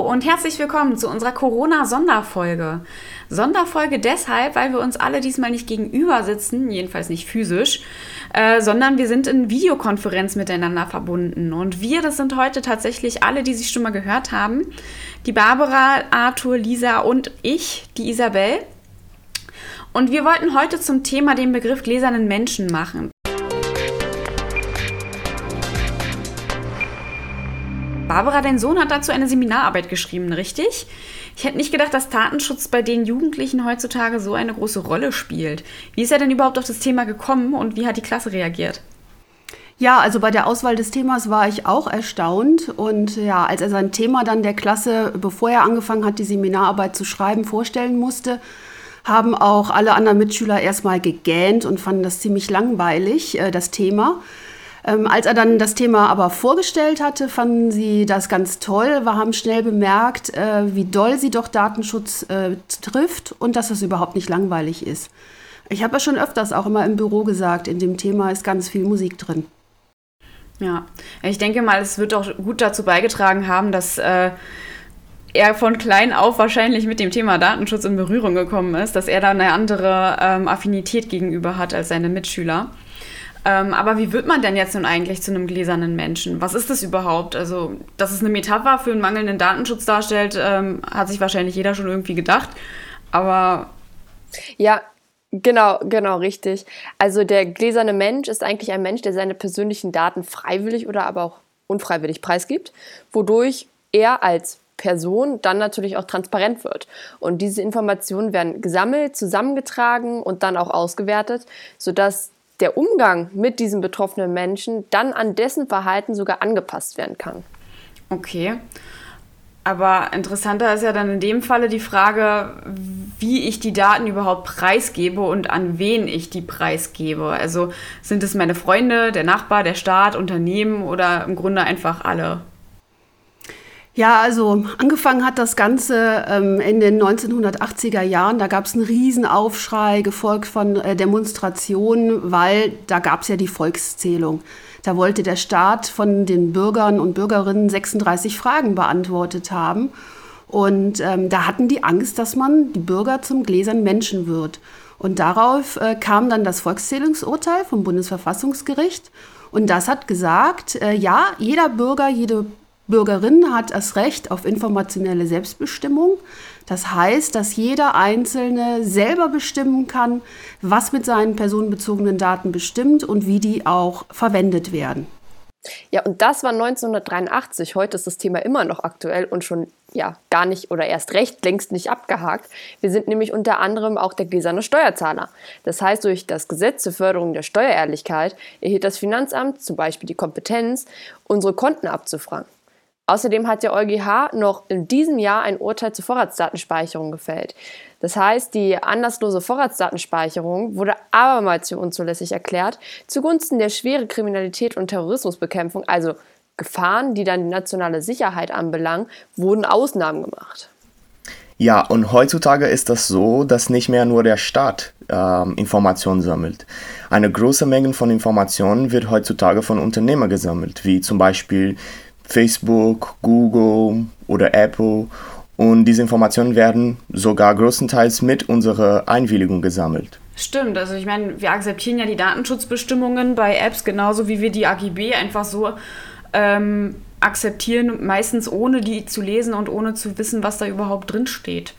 und herzlich willkommen zu unserer Corona-Sonderfolge. Sonderfolge deshalb, weil wir uns alle diesmal nicht gegenüber sitzen, jedenfalls nicht physisch, äh, sondern wir sind in Videokonferenz miteinander verbunden. Und wir, das sind heute tatsächlich alle, die sich schon mal gehört haben. Die Barbara, Arthur, Lisa und ich, die Isabel. Und wir wollten heute zum Thema den Begriff gläsernen Menschen machen. Barbara, dein Sohn hat dazu eine Seminararbeit geschrieben, richtig? Ich hätte nicht gedacht, dass Datenschutz bei den Jugendlichen heutzutage so eine große Rolle spielt. Wie ist er denn überhaupt auf das Thema gekommen und wie hat die Klasse reagiert? Ja, also bei der Auswahl des Themas war ich auch erstaunt. Und ja, als er sein Thema dann der Klasse, bevor er angefangen hat, die Seminararbeit zu schreiben, vorstellen musste, haben auch alle anderen Mitschüler erstmal gegähnt und fanden das ziemlich langweilig, äh, das Thema. Ähm, als er dann das Thema aber vorgestellt hatte, fanden sie das ganz toll, wir haben schnell bemerkt, äh, wie doll sie doch Datenschutz äh, trifft und dass es überhaupt nicht langweilig ist. Ich habe ja schon öfters auch immer im Büro gesagt, in dem Thema ist ganz viel Musik drin. Ja, ich denke mal, es wird auch gut dazu beigetragen haben, dass äh, er von klein auf wahrscheinlich mit dem Thema Datenschutz in Berührung gekommen ist, dass er da eine andere ähm, Affinität gegenüber hat als seine Mitschüler. Ähm, aber wie wird man denn jetzt nun eigentlich zu einem gläsernen Menschen? Was ist das überhaupt? Also, dass es eine Metapher für einen mangelnden Datenschutz darstellt, ähm, hat sich wahrscheinlich jeder schon irgendwie gedacht. Aber. Ja, Genau, genau, richtig. Also der gläserne Mensch ist eigentlich ein Mensch, der seine persönlichen Daten freiwillig oder aber auch unfreiwillig preisgibt, wodurch er als Person dann natürlich auch transparent wird. Und diese Informationen werden gesammelt, zusammengetragen und dann auch ausgewertet, sodass der Umgang mit diesem betroffenen Menschen dann an dessen Verhalten sogar angepasst werden kann. Okay. Aber interessanter ist ja dann in dem Falle die Frage, wie ich die Daten überhaupt preisgebe und an wen ich die preisgebe. Also sind es meine Freunde, der Nachbar, der Staat, Unternehmen oder im Grunde einfach alle? Ja, also angefangen hat das Ganze ähm, in den 1980er Jahren. Da gab es einen Riesenaufschrei, gefolgt von äh, Demonstrationen, weil da gab es ja die Volkszählung. Da wollte der Staat von den Bürgern und Bürgerinnen 36 Fragen beantwortet haben. Und ähm, da hatten die Angst, dass man die Bürger zum gläsernen Menschen wird. Und darauf äh, kam dann das Volkszählungsurteil vom Bundesverfassungsgericht. Und das hat gesagt, äh, ja, jeder Bürger, jede Bürgerin hat das Recht auf informationelle Selbstbestimmung. Das heißt, dass jeder Einzelne selber bestimmen kann, was mit seinen personenbezogenen Daten bestimmt und wie die auch verwendet werden. Ja, und das war 1983. Heute ist das Thema immer noch aktuell und schon ja gar nicht oder erst recht längst nicht abgehakt. Wir sind nämlich unter anderem auch der gläserne Steuerzahler. Das heißt, durch das Gesetz zur Förderung der Steuerehrlichkeit erhielt das Finanzamt zum Beispiel die Kompetenz, unsere Konten abzufragen. Außerdem hat der EuGH noch in diesem Jahr ein Urteil zur Vorratsdatenspeicherung gefällt. Das heißt, die anlasslose Vorratsdatenspeicherung wurde abermals für unzulässig erklärt, zugunsten der schweren Kriminalität und Terrorismusbekämpfung, also Gefahren, die dann die nationale Sicherheit anbelangen, wurden Ausnahmen gemacht. Ja, und heutzutage ist das so, dass nicht mehr nur der Staat äh, Informationen sammelt. Eine große Menge von Informationen wird heutzutage von Unternehmern gesammelt, wie zum Beispiel Facebook, Google oder Apple. Und diese Informationen werden sogar größtenteils mit unserer Einwilligung gesammelt. Stimmt, also ich meine, wir akzeptieren ja die Datenschutzbestimmungen bei Apps genauso wie wir die AGB einfach so ähm, akzeptieren, meistens ohne die zu lesen und ohne zu wissen, was da überhaupt drin steht.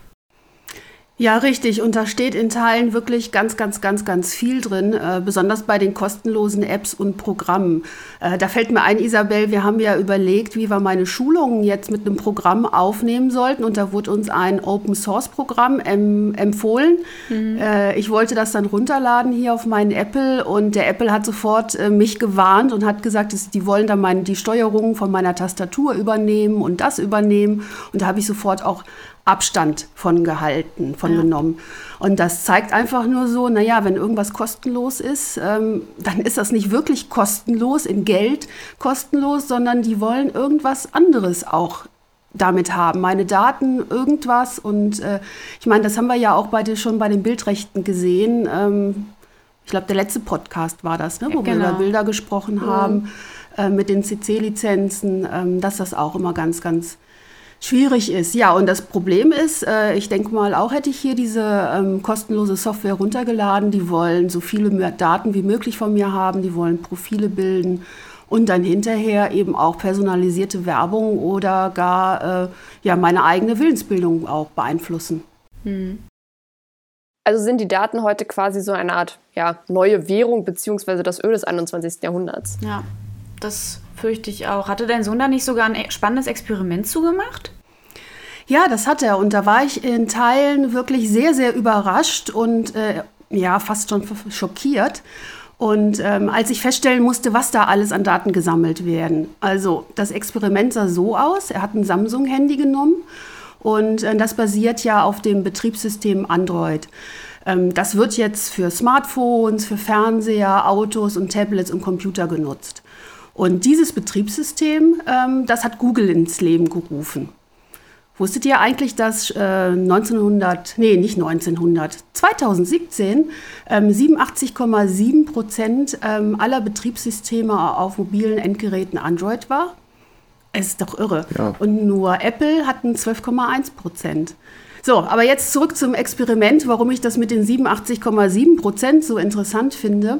Ja, richtig. Und da steht in Teilen wirklich ganz, ganz, ganz, ganz viel drin, äh, besonders bei den kostenlosen Apps und Programmen. Äh, da fällt mir ein, Isabel, wir haben ja überlegt, wie wir meine Schulungen jetzt mit einem Programm aufnehmen sollten. Und da wurde uns ein Open-Source-Programm em empfohlen. Mhm. Äh, ich wollte das dann runterladen hier auf meinen Apple und der Apple hat sofort äh, mich gewarnt und hat gesagt, dass die wollen dann meine, die Steuerung von meiner Tastatur übernehmen und das übernehmen. Und da habe ich sofort auch Abstand von gehalten, von ja. genommen. Und das zeigt einfach nur so, naja, wenn irgendwas kostenlos ist, ähm, dann ist das nicht wirklich kostenlos, in Geld kostenlos, sondern die wollen irgendwas anderes auch damit haben, meine Daten, irgendwas. Und äh, ich meine, das haben wir ja auch bei, schon bei den Bildrechten gesehen. Ähm, ich glaube, der letzte Podcast war das, ne, wo genau. wir über Bilder gesprochen haben, mhm. äh, mit den CC-Lizenzen, ähm, dass das auch immer ganz, ganz schwierig ist. Ja, und das Problem ist, äh, ich denke mal, auch hätte ich hier diese ähm, kostenlose Software runtergeladen. Die wollen so viele Daten wie möglich von mir haben, die wollen Profile bilden und dann hinterher eben auch personalisierte Werbung oder gar äh, ja, meine eigene Willensbildung auch beeinflussen. Hm. Also sind die Daten heute quasi so eine Art ja, neue Währung beziehungsweise das Öl des 21. Jahrhunderts. Ja, das fürchte ich auch. Hatte dein Sohn da nicht sogar ein e-, spannendes Experiment zugemacht? Ja, das hat er. Und da war ich in Teilen wirklich sehr, sehr überrascht und äh, ja, fast schon schockiert. Und ähm, als ich feststellen musste, was da alles an Daten gesammelt werden. Also das Experiment sah so aus, er hat ein Samsung-Handy genommen und äh, das basiert ja auf dem Betriebssystem Android. Ähm, das wird jetzt für Smartphones, für Fernseher, Autos und Tablets und Computer genutzt. Und dieses Betriebssystem, ähm, das hat Google ins Leben gerufen. Wusstet ihr eigentlich, dass äh, 1900, nee, nicht 1900, 2017 ähm, 87,7 Prozent ähm, aller Betriebssysteme auf mobilen Endgeräten Android war? Es ist doch irre. Ja. Und nur Apple hatten 12,1 Prozent. So, aber jetzt zurück zum Experiment, warum ich das mit den 87,7 Prozent so interessant finde.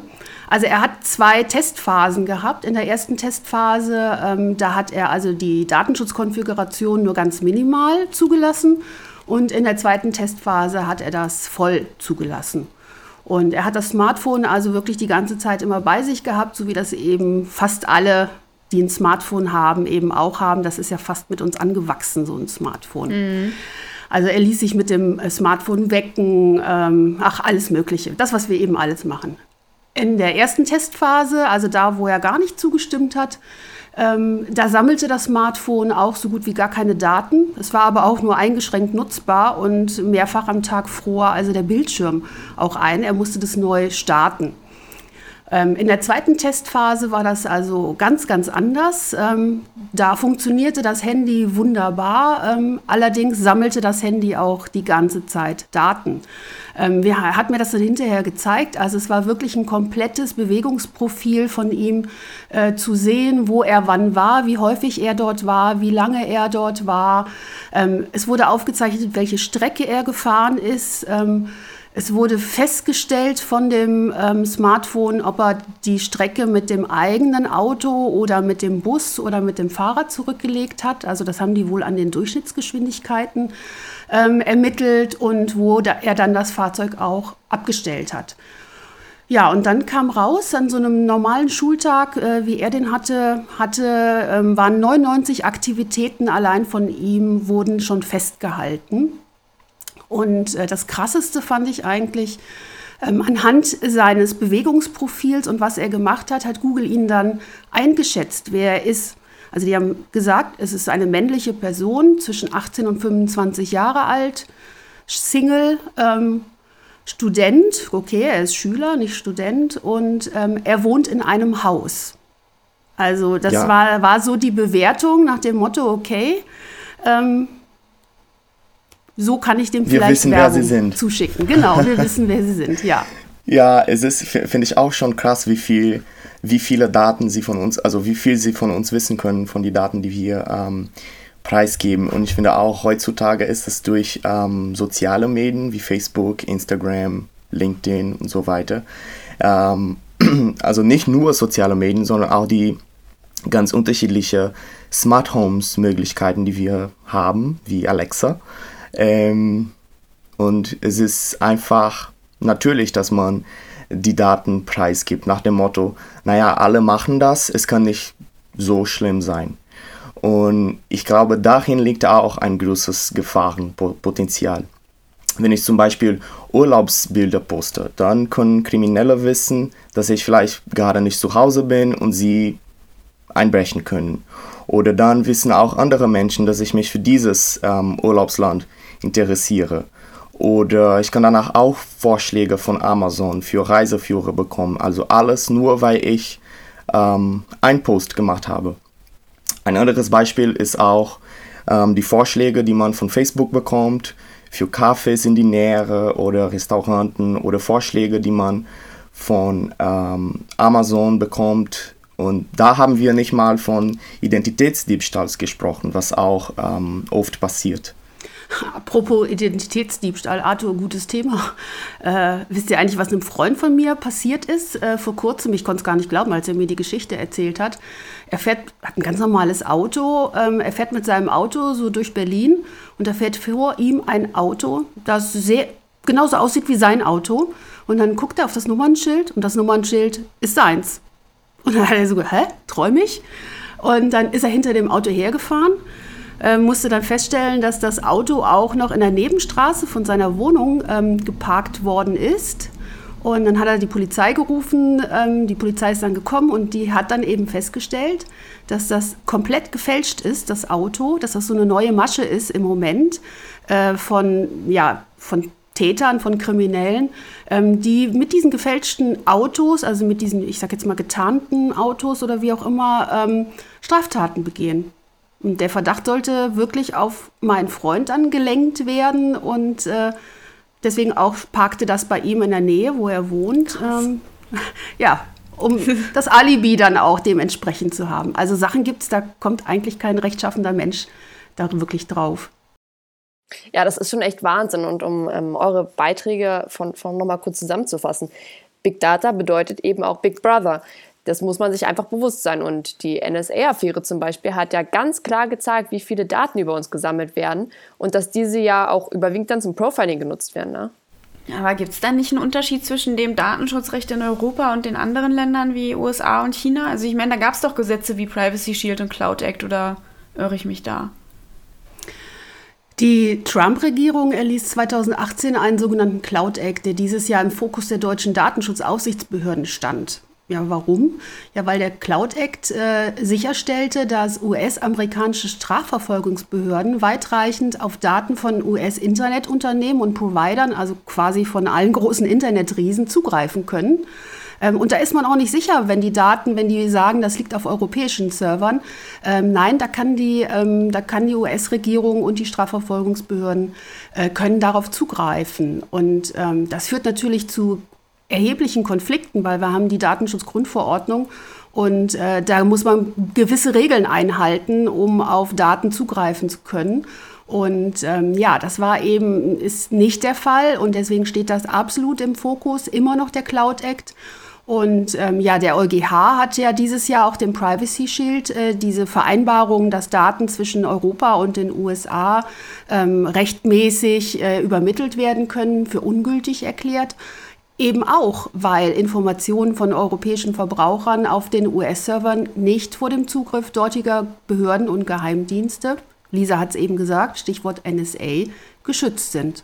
Also er hat zwei Testphasen gehabt. In der ersten Testphase, ähm, da hat er also die Datenschutzkonfiguration nur ganz minimal zugelassen. Und in der zweiten Testphase hat er das voll zugelassen. Und er hat das Smartphone also wirklich die ganze Zeit immer bei sich gehabt, so wie das eben fast alle, die ein Smartphone haben, eben auch haben. Das ist ja fast mit uns angewachsen, so ein Smartphone. Mhm. Also er ließ sich mit dem Smartphone wecken, ähm, ach, alles Mögliche. Das, was wir eben alles machen. In der ersten Testphase, also da, wo er gar nicht zugestimmt hat, ähm, da sammelte das Smartphone auch so gut wie gar keine Daten. Es war aber auch nur eingeschränkt nutzbar und mehrfach am Tag fror also der Bildschirm auch ein. Er musste das neu starten. Ähm, in der zweiten Testphase war das also ganz, ganz anders. Ähm, da funktionierte das Handy wunderbar. Ähm, allerdings sammelte das Handy auch die ganze Zeit Daten. Er hat mir das dann hinterher gezeigt. Also es war wirklich ein komplettes Bewegungsprofil von ihm äh, zu sehen, wo er wann war, wie häufig er dort war, wie lange er dort war. es wurde aufgezeichnet, welche Strecke er gefahren ist. Es wurde festgestellt von dem ähm, Smartphone, ob er die Strecke mit dem eigenen Auto oder mit dem Bus oder mit dem Fahrrad zurückgelegt hat. Also das haben die wohl an den Durchschnittsgeschwindigkeiten ähm, ermittelt und wo da er dann das Fahrzeug auch abgestellt hat. Ja, und dann kam raus, an so einem normalen Schultag, äh, wie er den hatte, hatte ähm, waren 99 Aktivitäten allein von ihm, wurden schon festgehalten. Und äh, das Krasseste fand ich eigentlich, ähm, anhand seines Bewegungsprofils und was er gemacht hat, hat Google ihn dann eingeschätzt, wer er ist. Also die haben gesagt, es ist eine männliche Person zwischen 18 und 25 Jahre alt, Single, ähm, Student, okay, er ist Schüler, nicht Student, und ähm, er wohnt in einem Haus. Also das ja. war, war so die Bewertung nach dem Motto, okay, ähm, so kann ich dem wir vielleicht wissen, Werbung wer sie sind. zuschicken. Genau, wir wissen, wer sie sind, ja. Ja, es ist, finde ich auch schon krass, wie viel, wie viele Daten sie von uns, also wie viel sie von uns wissen können, von den Daten, die wir ähm, preisgeben. Und ich finde auch heutzutage ist es durch ähm, soziale Medien wie Facebook, Instagram, LinkedIn und so weiter. Ähm, also nicht nur soziale Medien, sondern auch die ganz unterschiedliche Smart Homes Möglichkeiten, die wir haben, wie Alexa. Ähm, und es ist einfach natürlich, dass man die Daten preisgibt, nach dem Motto, naja, alle machen das, es kann nicht so schlimm sein. Und ich glaube, dahin liegt auch ein großes Gefahrenpotenzial. Wenn ich zum Beispiel Urlaubsbilder poste, dann können Kriminelle wissen, dass ich vielleicht gerade nicht zu Hause bin und sie einbrechen können. Oder dann wissen auch andere Menschen, dass ich mich für dieses ähm, Urlaubsland interessiere. Oder ich kann danach auch Vorschläge von Amazon für Reiseführer bekommen. Also alles nur, weil ich ähm, einen Post gemacht habe. Ein anderes Beispiel ist auch ähm, die Vorschläge, die man von Facebook bekommt für Cafés in die Nähe oder Restauranten oder Vorschläge, die man von ähm, Amazon bekommt Und da haben wir nicht mal von Identitätsdiebstahls gesprochen, was auch ähm, oft passiert. Apropos Identitätsdiebstahl, Arthur, gutes Thema. Äh, wisst ihr eigentlich, was einem Freund von mir passiert ist äh, vor kurzem? Ich konnte es gar nicht glauben, als er mir die Geschichte erzählt hat. Er fährt, hat ein ganz normales Auto. Ähm, er fährt mit seinem Auto so durch Berlin und da fährt vor ihm ein Auto, das sehr genauso aussieht wie sein Auto. Und dann guckt er auf das Nummernschild und das Nummernschild ist seins. Und dann hat er so, hä, träume ich? Und dann ist er hinter dem Auto hergefahren äh, musste dann feststellen, dass das Auto auch noch in der Nebenstraße von seiner Wohnung ähm, geparkt worden ist. Und dann hat er die Polizei gerufen, ähm, die Polizei ist dann gekommen und die hat dann eben festgestellt, dass das komplett gefälscht ist, das Auto, dass das so eine neue Masche ist im Moment äh, von, ja, von Tätern, von Kriminellen, ähm, die mit diesen gefälschten Autos, also mit diesen, ich sag jetzt mal getarnten Autos oder wie auch immer, ähm, Straftaten begehen. Und der Verdacht sollte wirklich auf meinen Freund angelenkt werden und äh, deswegen auch parkte das bei ihm in der Nähe, wo er wohnt. Ähm, ja, um das Alibi dann auch dementsprechend zu haben. Also Sachen gibt es, da kommt eigentlich kein rechtschaffender Mensch da wirklich drauf. Ja, das ist schon echt Wahnsinn. Und um ähm, eure Beiträge von, von nochmal kurz zusammenzufassen. Big Data bedeutet eben auch Big Brother. Das muss man sich einfach bewusst sein. Und die NSA-Affäre zum Beispiel hat ja ganz klar gezeigt, wie viele Daten über uns gesammelt werden und dass diese ja auch überwiegend dann zum Profiling genutzt werden. Ne? Aber gibt es da nicht einen Unterschied zwischen dem Datenschutzrecht in Europa und den anderen Ländern wie USA und China? Also ich meine, da gab es doch Gesetze wie Privacy Shield und Cloud Act oder irre ich mich da? Die Trump-Regierung erließ 2018 einen sogenannten Cloud Act, der dieses Jahr im Fokus der deutschen Datenschutzaufsichtsbehörden stand. Ja, warum? Ja, weil der Cloud Act äh, sicherstellte, dass US-amerikanische Strafverfolgungsbehörden weitreichend auf Daten von US-Internetunternehmen und Providern, also quasi von allen großen Internetriesen, zugreifen können. Ähm, und da ist man auch nicht sicher, wenn die Daten, wenn die sagen, das liegt auf europäischen Servern. Ähm, nein, da kann die, ähm, die US-Regierung und die Strafverfolgungsbehörden äh, können darauf zugreifen. Und ähm, das führt natürlich zu erheblichen Konflikten, weil wir haben die Datenschutzgrundverordnung und äh, da muss man gewisse Regeln einhalten, um auf Daten zugreifen zu können. Und ähm, ja, das war eben, ist nicht der Fall und deswegen steht das absolut im Fokus, immer noch der Cloud Act. Und ähm, ja, der EuGH hat ja dieses Jahr auch den Privacy Shield, äh, diese Vereinbarung, dass Daten zwischen Europa und den USA ähm, rechtmäßig äh, übermittelt werden können, für ungültig erklärt. Eben auch, weil Informationen von europäischen Verbrauchern auf den US-Servern nicht vor dem Zugriff dortiger Behörden und Geheimdienste, Lisa hat es eben gesagt, Stichwort NSA, geschützt sind.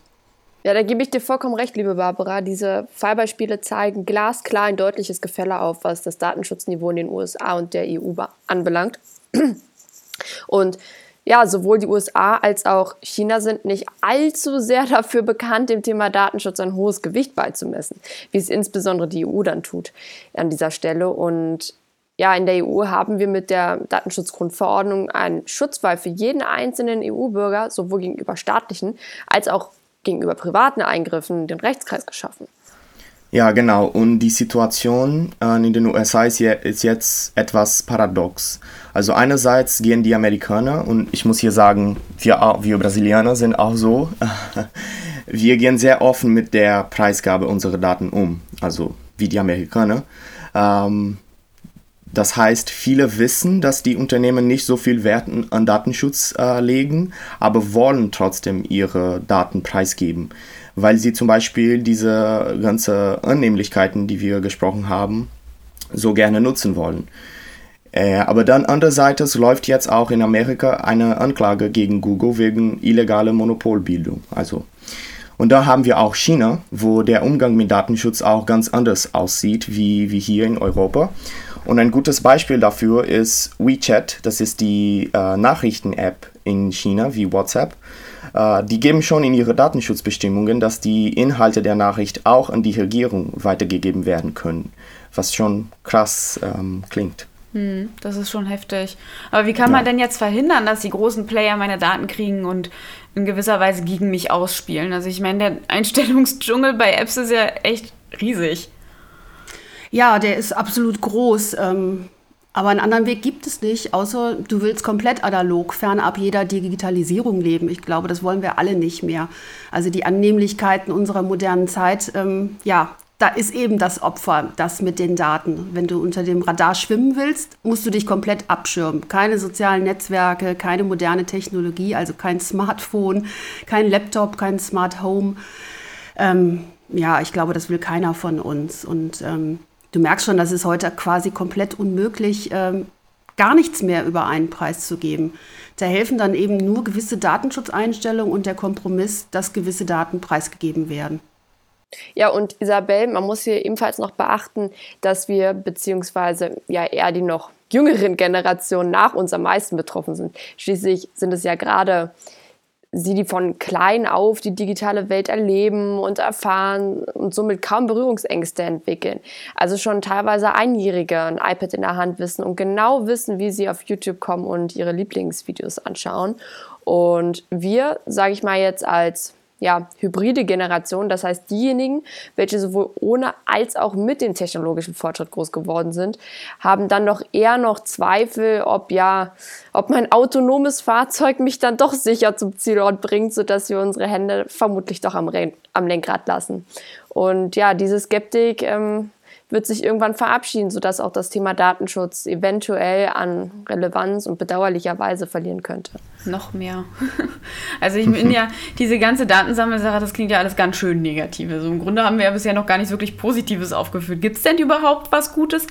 Ja, da gebe ich dir vollkommen recht, liebe Barbara. Diese Fallbeispiele zeigen glasklar ein deutliches Gefälle auf, was das Datenschutzniveau in den USA und der EU anbelangt. Und ja, sowohl die USA als auch China sind nicht allzu sehr dafür bekannt, dem Thema Datenschutz ein hohes Gewicht beizumessen, wie es insbesondere die EU dann tut an dieser Stelle. Und ja, in der EU haben wir mit der Datenschutzgrundverordnung einen Schutzwall für jeden einzelnen EU-Bürger, sowohl gegenüber staatlichen als auch gegenüber privaten Eingriffen, den Rechtskreis geschaffen. Ja, genau. Und die Situation äh, in den USA ist, je, ist, jetzt etwas paradox. Also einerseits gehen die Amerikaner, und ich muss hier sagen, wir, wir Brasilianer sind auch so, wir gehen sehr offen mit der Preisgabe unserer Daten um, also wie die Amerikaner. Ähm, das heißt, viele wissen, dass die Unternehmen nicht so viel Wert an Datenschutz äh, legen, aber wollen trotzdem ihre Daten preisgeben weil sie zum Beispiel diese ganze Annehmlichkeiten, die wir gesprochen haben, so gerne nutzen wollen. Äh, aber dann andererseits läuft jetzt auch in Amerika eine Anklage gegen Google wegen illegaler Monopolbildung. Also und da haben wir auch China, wo der Umgang mit Datenschutz auch ganz anders aussieht wie, wie hier in Europa. Und ein gutes Beispiel dafür ist WeChat, das ist die äh, Nachrichten-App in China wie WhatsApp. Äh, die geben schon in ihre Datenschutzbestimmungen, dass die Inhalte der Nachricht auch an die Regierung weitergegeben werden können, was schon krass ähm, klingt. Hm, das ist schon heftig. Aber wie kann man denn jetzt verhindern, dass die großen Player meine Daten kriegen und in gewisser Weise gegen mich ausspielen? Also ich meine, der Einstellungsdschungel bei Apps ist ja echt riesig. Ja, der ist absolut groß. Ähm Aber einen anderen Weg gibt es nicht, außer du willst komplett analog, fernab jeder Digitalisierung leben. Ich glaube, das wollen wir alle nicht mehr. Also die Annehmlichkeiten unserer modernen Zeit, ähm, ja, da ist eben das Opfer, das mit den Daten. Wenn du unter dem Radar schwimmen willst, musst du dich komplett abschirmen. Keine sozialen Netzwerke, keine moderne Technologie, also kein Smartphone, kein Laptop, kein Smart Home. Ähm, ja, ich glaube, das will keiner von uns. Und ähm, du merkst schon, das ist heute quasi komplett unmöglich, ähm, gar nichts mehr über einen Preis zu geben. Da helfen dann eben nur gewisse Datenschutzeinstellungen und der Kompromiss, dass gewisse Daten preisgegeben werden. Ja, und Isabel, man muss hier ebenfalls noch beachten, dass wir beziehungsweise ja eher die noch jüngeren Generationen nach uns am meisten betroffen sind. Schließlich sind es ja gerade sie, die von klein auf die digitale Welt erleben und erfahren und somit kaum Berührungsängste entwickeln. Also schon teilweise Einjährige ein iPad in der Hand wissen und genau wissen, wie sie auf YouTube kommen und ihre Lieblingsvideos anschauen. Und wir, sage ich mal jetzt als ja, hybride Generation, das heißt diejenigen, welche sowohl ohne als auch mit dem technologischen Fortschritt groß geworden sind, haben dann noch eher noch Zweifel, ob ja, ob mein autonomes Fahrzeug mich dann doch sicher zum Zielort bringt, sodass wir unsere Hände vermutlich doch am, am Lenkrad lassen. Und ja, diese Skeptik ähm, wird sich irgendwann verabschieden, sodass auch das Thema Datenschutz eventuell an Relevanz und bedauerlicherweise verlieren könnte. Noch mehr. Also ich bin ja, diese ganze Datensammelsache, das klingt ja alles ganz schön negativ. Also im Grunde haben wir ja bisher noch gar nicht wirklich Positives aufgeführt. Gibt es denn überhaupt was Gutes?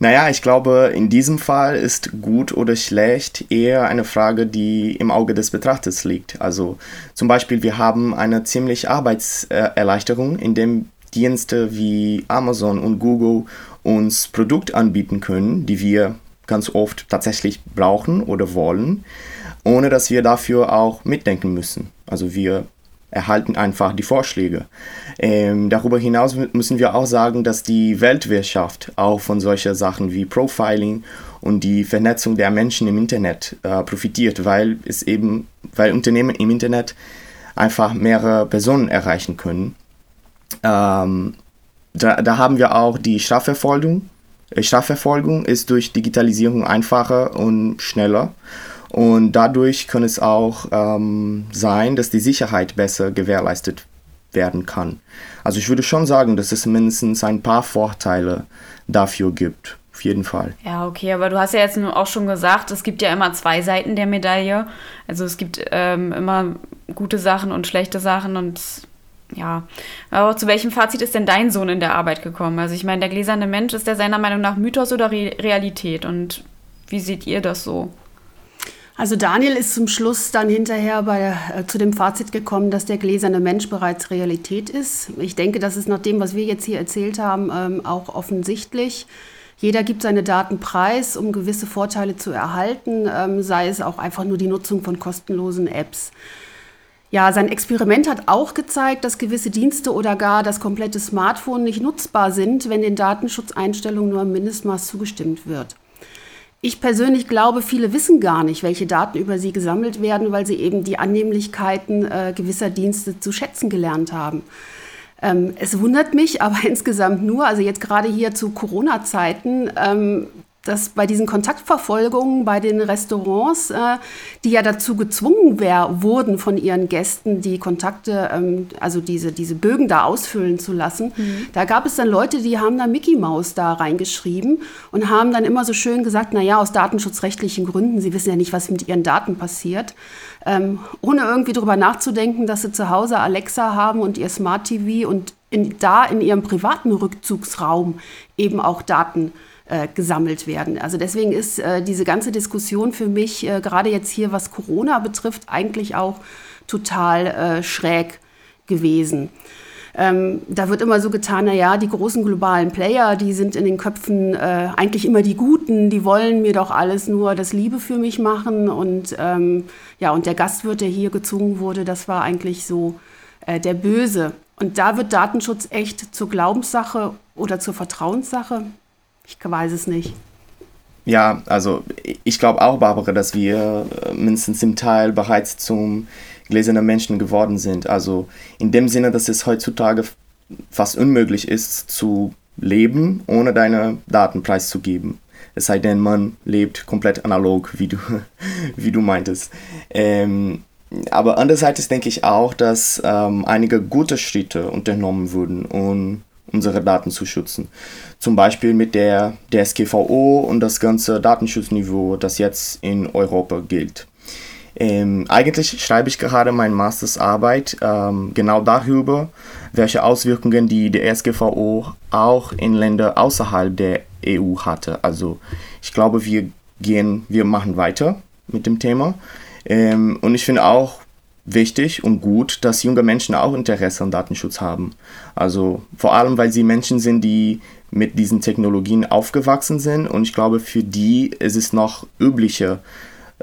Naja, ich glaube, in diesem Fall ist gut oder schlecht eher eine Frage, die im Auge des Betrachters liegt. Also zum Beispiel, wir haben eine ziemlich Arbeitserleichterung, indem Dienste wie Amazon und Google uns Produkte anbieten können, die wir ganz oft tatsächlich brauchen oder wollen, ohne dass wir dafür auch mitdenken müssen. Also wir erhalten einfach die Vorschläge. Ähm, darüber hinaus müssen wir auch sagen, dass die Weltwirtschaft auch von solchen Sachen wie Profiling und die Vernetzung der Menschen im Internet äh, profitiert, weil es eben, weil Unternehmen im Internet einfach mehrere Personen erreichen können ähm, da, da haben wir auch die Strafverfolgung. Äh, Strafverfolgung ist durch Digitalisierung einfacher und schneller. Und dadurch kann es auch ähm, sein, dass die Sicherheit besser gewährleistet werden kann. Also ich würde schon sagen, dass es mindestens ein paar Vorteile dafür gibt. Auf jeden Fall. Ja, okay, aber du hast ja jetzt auch schon gesagt, es gibt ja immer zwei Seiten der Medaille. Also es gibt ähm, immer gute Sachen und schlechte Sachen und ja, aber zu welchem Fazit ist denn dein Sohn in der Arbeit gekommen? Also ich meine, der gläserne Mensch, ist der seiner Meinung nach Mythos oder Re Realität? Und wie seht ihr das so? Also Daniel ist zum Schluss dann hinterher bei, äh, zu dem Fazit gekommen, dass der gläserne Mensch bereits Realität ist. Ich denke, das ist nach dem, was wir jetzt hier erzählt haben, ähm, auch offensichtlich. Jeder gibt seine Daten preis, um gewisse Vorteile zu erhalten, ähm, sei es auch einfach nur die Nutzung von kostenlosen Apps. Ja, sein Experiment hat auch gezeigt, dass gewisse Dienste oder gar das komplette Smartphone nicht nutzbar sind, wenn den Datenschutzeinstellungen nur im Mindestmaß zugestimmt wird. Ich persönlich glaube, viele wissen gar nicht, welche Daten über sie gesammelt werden, weil sie eben die Annehmlichkeiten äh, gewisser Dienste zu schätzen gelernt haben. Ähm, es wundert mich aber insgesamt nur, also jetzt gerade hier zu Corona-Zeiten, ähm, dass bei diesen Kontaktverfolgungen bei den Restaurants, äh, die ja dazu gezwungen wär, wurden von ihren Gästen, die Kontakte, ähm, also diese, diese Bögen da ausfüllen zu lassen, mhm. da gab es dann Leute, die haben da Mickey Maus da reingeschrieben und haben dann immer so schön gesagt, na ja, aus datenschutzrechtlichen Gründen, sie wissen ja nicht, was mit ihren Daten passiert, ähm, ohne irgendwie darüber nachzudenken, dass sie zu Hause Alexa haben und ihr Smart TV und in, da in ihrem privaten Rückzugsraum eben auch Daten äh, gesammelt werden. Also deswegen ist äh, diese ganze Diskussion für mich, äh, gerade jetzt hier, was Corona betrifft, eigentlich auch total äh, schräg gewesen. Ähm, da wird immer so getan, na ja, die großen globalen Player, die sind in den Köpfen äh, eigentlich immer die Guten, die wollen mir doch alles nur das Liebe für mich machen. Und ähm, ja, und der Gastwirt, der hier gezwungen wurde, das war eigentlich so äh, der Böse. Und da wird Datenschutz echt zur Glaubenssache oder zur Vertrauenssache. Ich weiß es nicht. Ja, also ich glaube auch, Barbara, dass wir äh, mindestens im Teil bereits zum gläsernen Menschen geworden sind. Also in dem Sinne, dass es heutzutage fast unmöglich ist zu leben, ohne deine Daten preiszugeben. Es sei denn, man lebt komplett analog, wie du, wie du meintest. Ähm, aber andererseits denke ich auch, dass ähm, einige gute Schritte unternommen wurden, um unsere Daten zu schützen. Zum Beispiel mit der DSGVO und das ganze Datenschutzniveau, das jetzt in Europa gilt. Ähm, eigentlich schreibe ich gerade meine Mastersarbeit ähm, genau darüber, welche Auswirkungen die DSGVO auch in Ländern außerhalb der EU hatte. Also ich glaube, wir gehen, wir machen weiter mit dem Thema. Ähm, und ich finde auch wichtig und gut, dass junge Menschen auch Interesse an Datenschutz haben. Also vor allem, weil sie Menschen sind, die mit diesen Technologien aufgewachsen sind und ich glaube, für die ist es noch üblicher,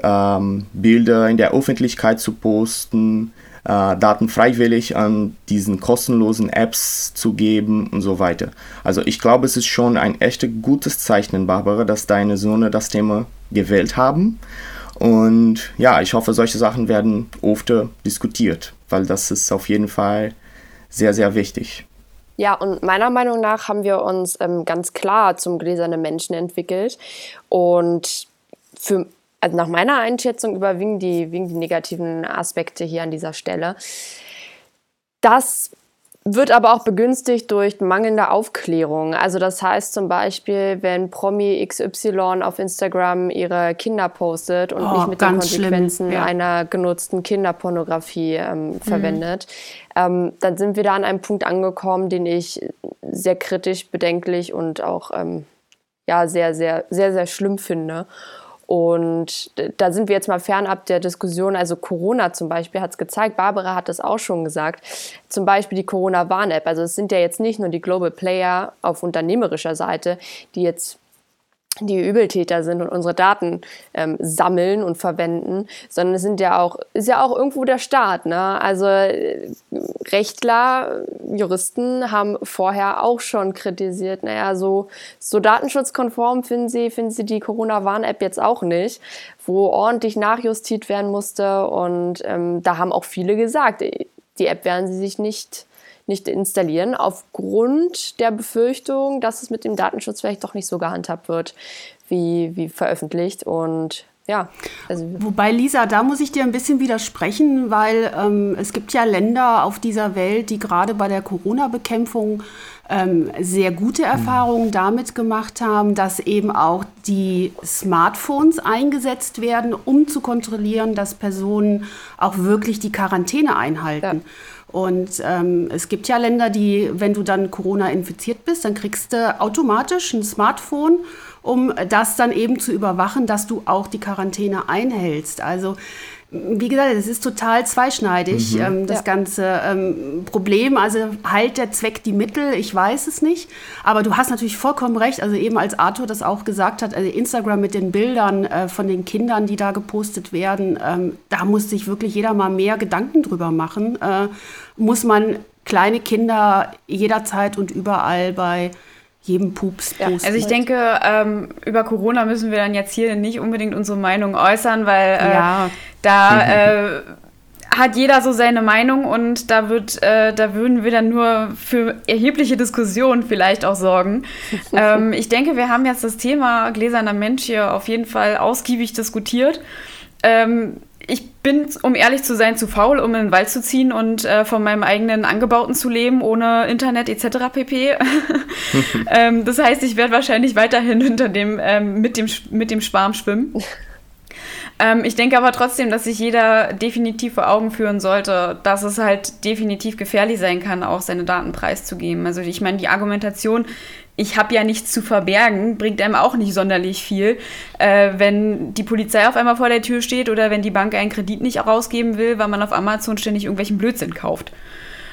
ähm, Bilder in der Öffentlichkeit zu posten, äh, Daten freiwillig an diesen kostenlosen Apps zu geben und so weiter. Also ich glaube, es ist schon ein echt gutes Zeichen, Barbara, dass deine Söhne das Thema gewählt haben. Und ja, ich hoffe, solche Sachen werden oft diskutiert, weil das ist auf jeden Fall sehr, sehr wichtig. Ja, und meiner Meinung nach haben wir uns ähm, ganz klar zum gläsernen Menschen entwickelt. Und für, also nach meiner Einschätzung überwiegen die, die negativen Aspekte hier an dieser Stelle. Das wird aber auch begünstigt durch mangelnde Aufklärung. Also das heißt zum Beispiel, wenn Promi XY auf Instagram ihre Kinder postet und oh, nicht mit den Konsequenzen ja. einer genutzten Kinderpornografie ähm, mhm. verwendet, ähm, dann sind wir da an einem Punkt angekommen, den ich sehr kritisch, bedenklich und auch ähm, ja, sehr, sehr, sehr, sehr schlimm finde. Und da sind wir jetzt mal fernab der Diskussion. Also Corona zum Beispiel hat es gezeigt, Barbara hat das auch schon gesagt, zum Beispiel die Corona-Warn-App. Also es sind ja jetzt nicht nur die Global Player auf unternehmerischer Seite, die jetzt die Übeltäter sind und unsere Daten ähm, sammeln und verwenden, sondern es sind ja auch, ist ja auch irgendwo der Staat. Ne? Also äh, Rechtler, Juristen haben vorher auch schon kritisiert, naja, so, so datenschutzkonform finden sie, finden sie die Corona-Warn-App jetzt auch nicht, wo ordentlich nachjustiert werden musste. Und ähm, da haben auch viele gesagt, die App werden sie sich nicht nicht installieren, aufgrund der Befürchtung, dass es mit dem Datenschutz vielleicht doch nicht so gehandhabt wird, wie, wie veröffentlicht. Und ja. Also Wobei, Lisa, da muss ich dir ein bisschen widersprechen, weil ähm, es gibt ja Länder auf dieser Welt, die gerade bei der Corona-Bekämpfung ähm, sehr gute Erfahrungen damit gemacht haben, dass eben auch die Smartphones eingesetzt werden, um zu kontrollieren, dass Personen auch wirklich die Quarantäne einhalten. Ja. Und ähm, es gibt ja Länder, die, wenn du dann Corona infiziert bist, dann kriegst du automatisch ein Smartphone, um das dann eben zu überwachen, dass du auch die Quarantäne einhältst. Also wie gesagt, es ist total zweischneidig, mhm. ähm, das ja. ganze ähm, Problem. Also halt der Zweck die Mittel, ich weiß es nicht. Aber du hast natürlich vollkommen recht. Also eben als Arthur das auch gesagt hat, also Instagram mit den Bildern äh, von den Kindern, die da gepostet werden, ähm, da muss sich wirklich jeder mal mehr Gedanken drüber machen. Äh, muss man kleine Kinder jederzeit und überall bei jedem Pups ja. Also ich denke, ähm, über Corona müssen wir dann jetzt hier nicht unbedingt unsere Meinung äußern, weil äh, ja. da äh, hat jeder so seine Meinung und da wird, äh, da würden wir dann nur für erhebliche Diskussionen vielleicht auch sorgen. ähm, ich denke, wir haben jetzt das Thema gläserner Mensch hier auf jeden Fall ausgiebig diskutiert. Ähm, ich bin, um ehrlich zu sein, zu faul, um in den Wald zu ziehen und äh, von meinem eigenen Angebauten zu leben, ohne Internet etc. pp. ähm, das heißt, ich werde wahrscheinlich weiterhin hinter dem, ähm, mit, dem, mit dem Schwarm schwimmen. Ähm, ich denke aber trotzdem, dass sich jeder definitiv vor Augen führen sollte, dass es halt definitiv gefährlich sein kann, auch seine Daten preiszugeben. Also ich meine, die Argumentation, ich habe ja nichts zu verbergen, bringt einem auch nicht sonderlich viel. Äh, wenn die Polizei auf einmal vor der Tür steht oder wenn die Bank einen Kredit nicht rausgeben will, weil man auf Amazon ständig irgendwelchen Blödsinn kauft.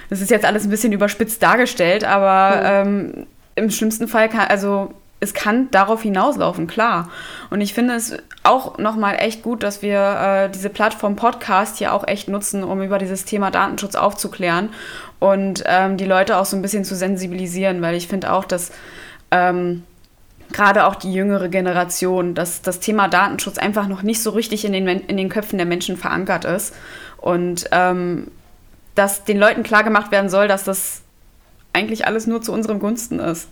Das ist jetzt alles ein bisschen überspitzt dargestellt, aber mhm. ähm, im schlimmsten Fall kann, also es kann darauf hinauslaufen, klar. Und ich finde es auch nochmal echt gut, dass wir äh, diese Plattform Podcast hier auch echt nutzen, um über dieses Thema Datenschutz aufzuklären und ähm, die Leute auch so ein bisschen zu sensibilisieren, weil ich finde auch, dass ähm, gerade auch die jüngere Generation, dass das Thema Datenschutz einfach noch nicht so richtig in den, in den Köpfen der Menschen verankert ist und ähm, dass den Leuten klar gemacht werden soll, dass das eigentlich alles nur zu unserem Gunsten ist.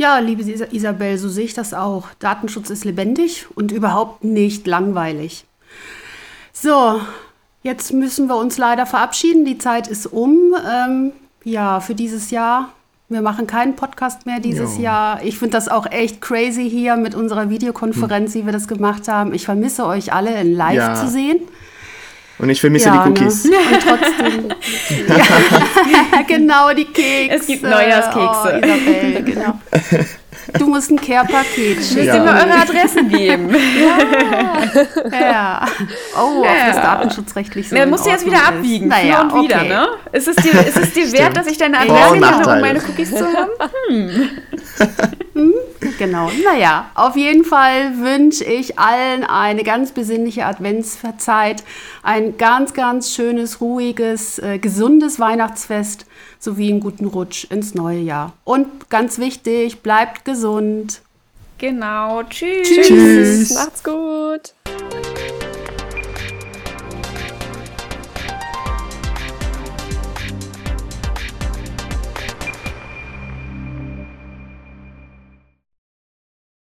Ja, liebe Isabel, so sehe ich das auch. Datenschutz ist lebendig und überhaupt nicht langweilig. So, jetzt müssen wir uns leider verabschieden. Die Zeit ist um. Ähm, ja, für dieses Jahr. Wir machen keinen Podcast mehr dieses jo. Jahr. Ich finde das auch echt crazy hier mit unserer Videokonferenz, hm. wie wir das gemacht haben. Ich vermisse euch alle in live ja. zu sehen. Und ich vermisse ja, die Cookies. Ne? Und trotzdem. ja, genau, die Kekse. Es gibt Neujahrskekse. Oh, Isabel, genau. Du musst ein Care-Paket schicken. Müsst ihr mir eure Adressen geben. ja. ja. Oh, ja. das datenschutzrechtlich so. Ja, musst du jetzt wieder abwiegen. Naja, und wieder, okay. ne? Ist es dir, ist es dir wert, dass ich deine Adresse nenne, um meine Cookies zu haben? Hm. hm. Genau. Naja, auf jeden Fall wünsche ich allen eine ganz besinnliche Adventszeit, ein ganz, ganz schönes, ruhiges, äh, gesundes Weihnachtsfest sowie einen guten Rutsch ins neue Jahr. Und ganz wichtig, bleibt gesund. Genau. Tschüss. Tschüss. Macht's gut.